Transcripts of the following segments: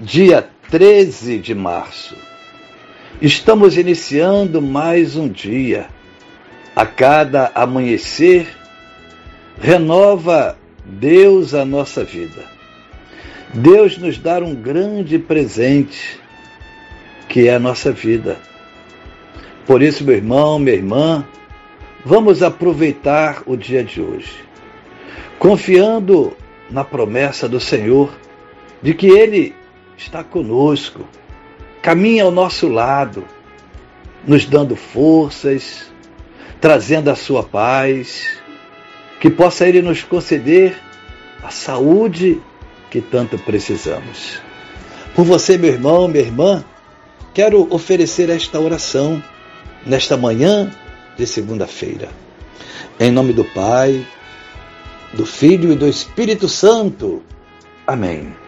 dia 13 de março. Estamos iniciando mais um dia. A cada amanhecer, renova Deus a nossa vida. Deus nos dá um grande presente, que é a nossa vida. Por isso, meu irmão, minha irmã, vamos aproveitar o dia de hoje, confiando na promessa do Senhor de que Ele está conosco, caminha ao nosso lado, nos dando forças, trazendo a sua paz, que possa Ele nos conceder a saúde que tanto precisamos. Por você, meu irmão, minha irmã, quero oferecer esta oração nesta manhã de segunda-feira. Em nome do Pai, do Filho e do Espírito Santo. Amém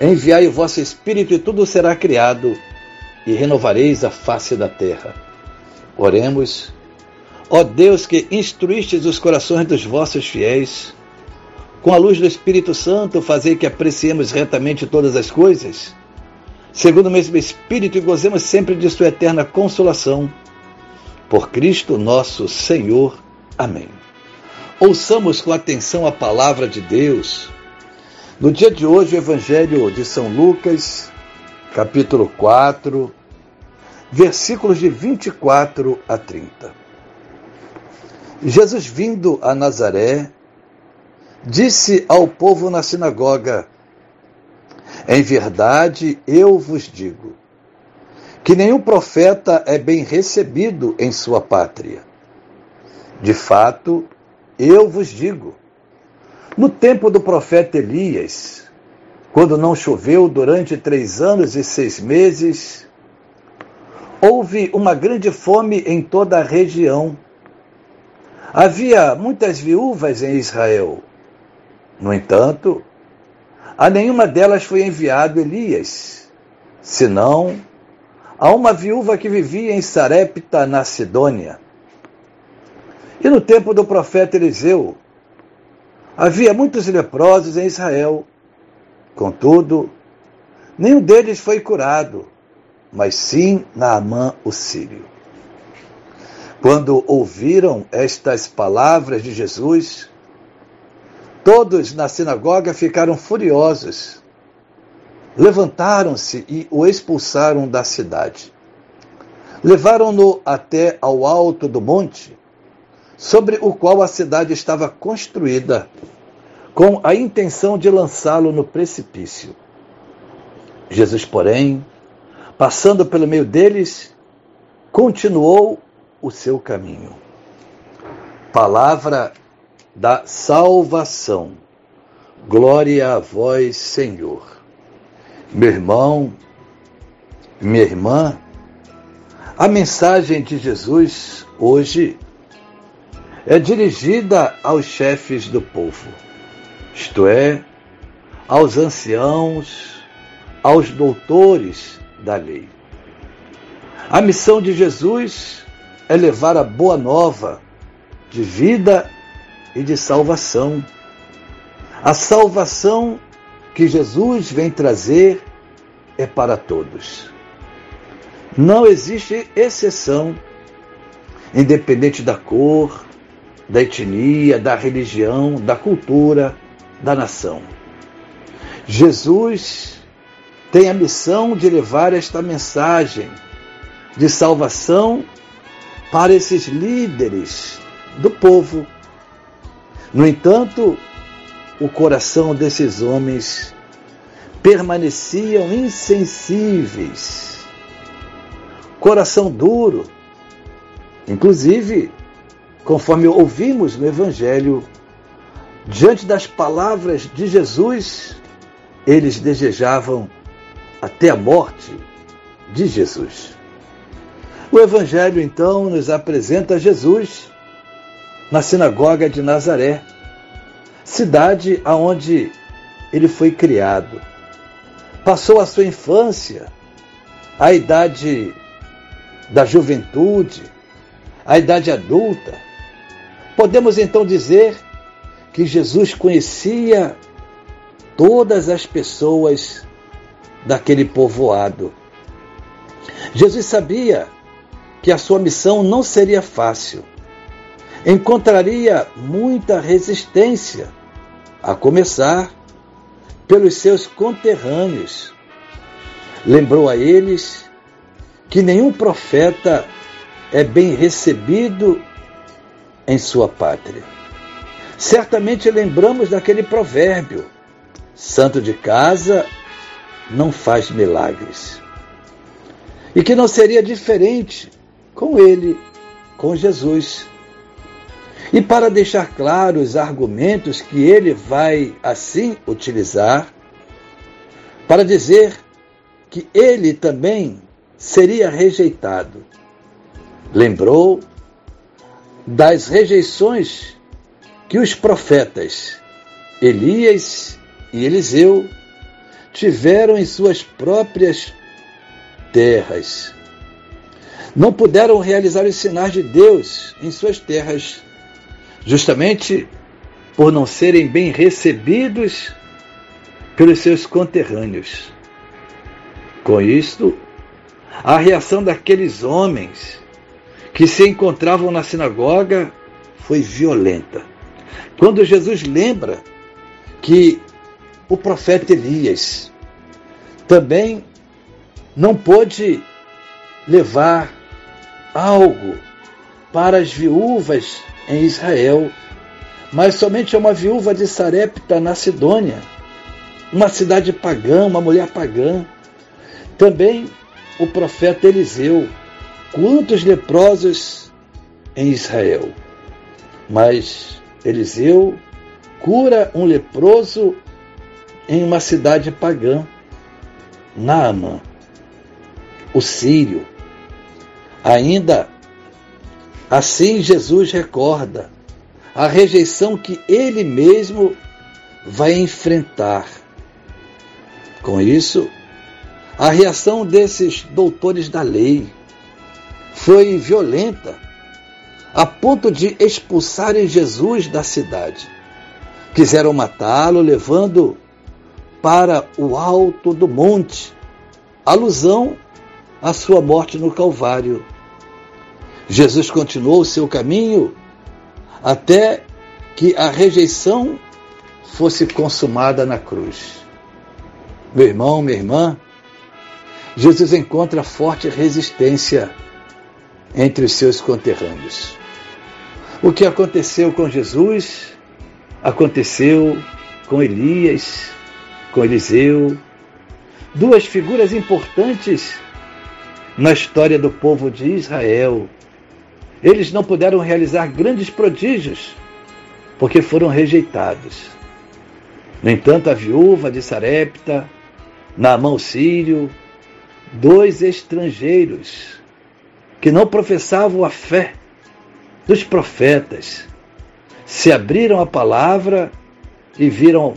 Enviai o vosso Espírito e tudo será criado, e renovareis a face da terra. Oremos. Ó Deus que instruístes os corações dos vossos fiéis, com a luz do Espírito Santo, fazei que apreciemos retamente todas as coisas, segundo o mesmo Espírito, e gozemos sempre de Sua eterna consolação. Por Cristo nosso Senhor. Amém. Ouçamos com atenção a palavra de Deus no dia de hoje, o Evangelho de São Lucas, capítulo 4, versículos de 24 a 30. Jesus, vindo a Nazaré, disse ao povo na sinagoga: Em verdade, eu vos digo, que nenhum profeta é bem recebido em sua pátria. De fato, eu vos digo, no tempo do profeta Elias, quando não choveu durante três anos e seis meses, houve uma grande fome em toda a região. Havia muitas viúvas em Israel. No entanto, a nenhuma delas foi enviado Elias, senão a uma viúva que vivia em Sarepta, na Sidônia. E no tempo do profeta Eliseu, Havia muitos leprosos em Israel. Contudo, nenhum deles foi curado, mas sim Naamã o sírio. Quando ouviram estas palavras de Jesus, todos na sinagoga ficaram furiosos. Levantaram-se e o expulsaram da cidade. Levaram-no até ao alto do monte sobre o qual a cidade estava construída, com a intenção de lançá-lo no precipício. Jesus, porém, passando pelo meio deles, continuou o seu caminho. Palavra da salvação. Glória a vós, Senhor. Meu irmão, minha irmã, a mensagem de Jesus hoje é dirigida aos chefes do povo, isto é, aos anciãos, aos doutores da lei. A missão de Jesus é levar a boa nova de vida e de salvação. A salvação que Jesus vem trazer é para todos. Não existe exceção, independente da cor, da etnia, da religião, da cultura, da nação. Jesus tem a missão de levar esta mensagem de salvação para esses líderes do povo. No entanto, o coração desses homens permaneciam insensíveis, coração duro. Inclusive, conforme ouvimos no Evangelho, diante das palavras de Jesus, eles desejavam até a morte de Jesus. O Evangelho então nos apresenta Jesus na sinagoga de Nazaré, cidade aonde ele foi criado. Passou a sua infância, a idade da juventude, a idade adulta. Podemos então dizer que Jesus conhecia todas as pessoas daquele povoado. Jesus sabia que a sua missão não seria fácil. Encontraria muita resistência, a começar pelos seus conterrâneos. Lembrou a eles que nenhum profeta é bem recebido em sua pátria. Certamente lembramos daquele provérbio: santo de casa não faz milagres. E que não seria diferente com ele, com Jesus. E para deixar claros os argumentos que ele vai assim utilizar, para dizer que ele também seria rejeitado. Lembrou das rejeições que os profetas Elias e Eliseu tiveram em suas próprias terras não puderam realizar os sinais de Deus em suas terras, justamente por não serem bem recebidos pelos seus conterrâneos. Com isto, a reação daqueles homens que se encontravam na sinagoga foi violenta. Quando Jesus lembra que o profeta Elias também não pôde levar algo para as viúvas em Israel, mas somente a uma viúva de Sarepta, na Sidônia, uma cidade pagã, uma mulher pagã. Também o profeta Eliseu, quantos leprosos em Israel. Mas Eliseu cura um leproso em uma cidade pagã, Naamã, o sírio. Ainda assim, Jesus recorda a rejeição que ele mesmo vai enfrentar. Com isso, a reação desses doutores da lei foi violenta, a ponto de expulsarem Jesus da cidade. Quiseram matá-lo, levando para o alto do monte, alusão à sua morte no Calvário. Jesus continuou o seu caminho até que a rejeição fosse consumada na cruz. Meu irmão, minha irmã, Jesus encontra forte resistência entre os seus conterrâneos. O que aconteceu com Jesus aconteceu com Elias, com Eliseu, duas figuras importantes na história do povo de Israel, eles não puderam realizar grandes prodígios, porque foram rejeitados. No entanto, a viúva de Sarepta, Naamão Sírio, dois estrangeiros que não professavam a fé dos profetas, se abriram a palavra e viram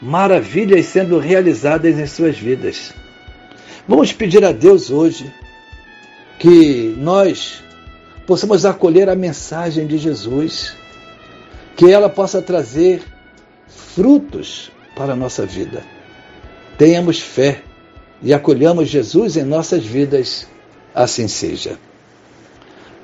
maravilhas sendo realizadas em suas vidas. Vamos pedir a Deus hoje que nós possamos acolher a mensagem de Jesus, que ela possa trazer frutos para a nossa vida. Tenhamos fé e acolhamos Jesus em nossas vidas, assim seja.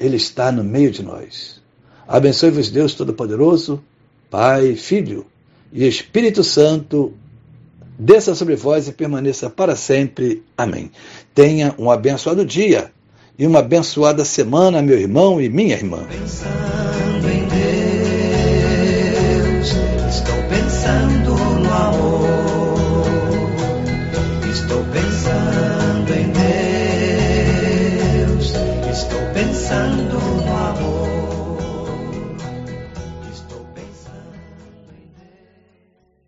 Ele está no meio de nós. Abençoe-vos, Deus Todo-Poderoso, Pai, Filho e Espírito Santo desça sobre vós e permaneça para sempre. Amém. Tenha um abençoado dia e uma abençoada semana, meu irmão e minha irmã. Pensando em Deus, estou pensando no amor. Estou pensando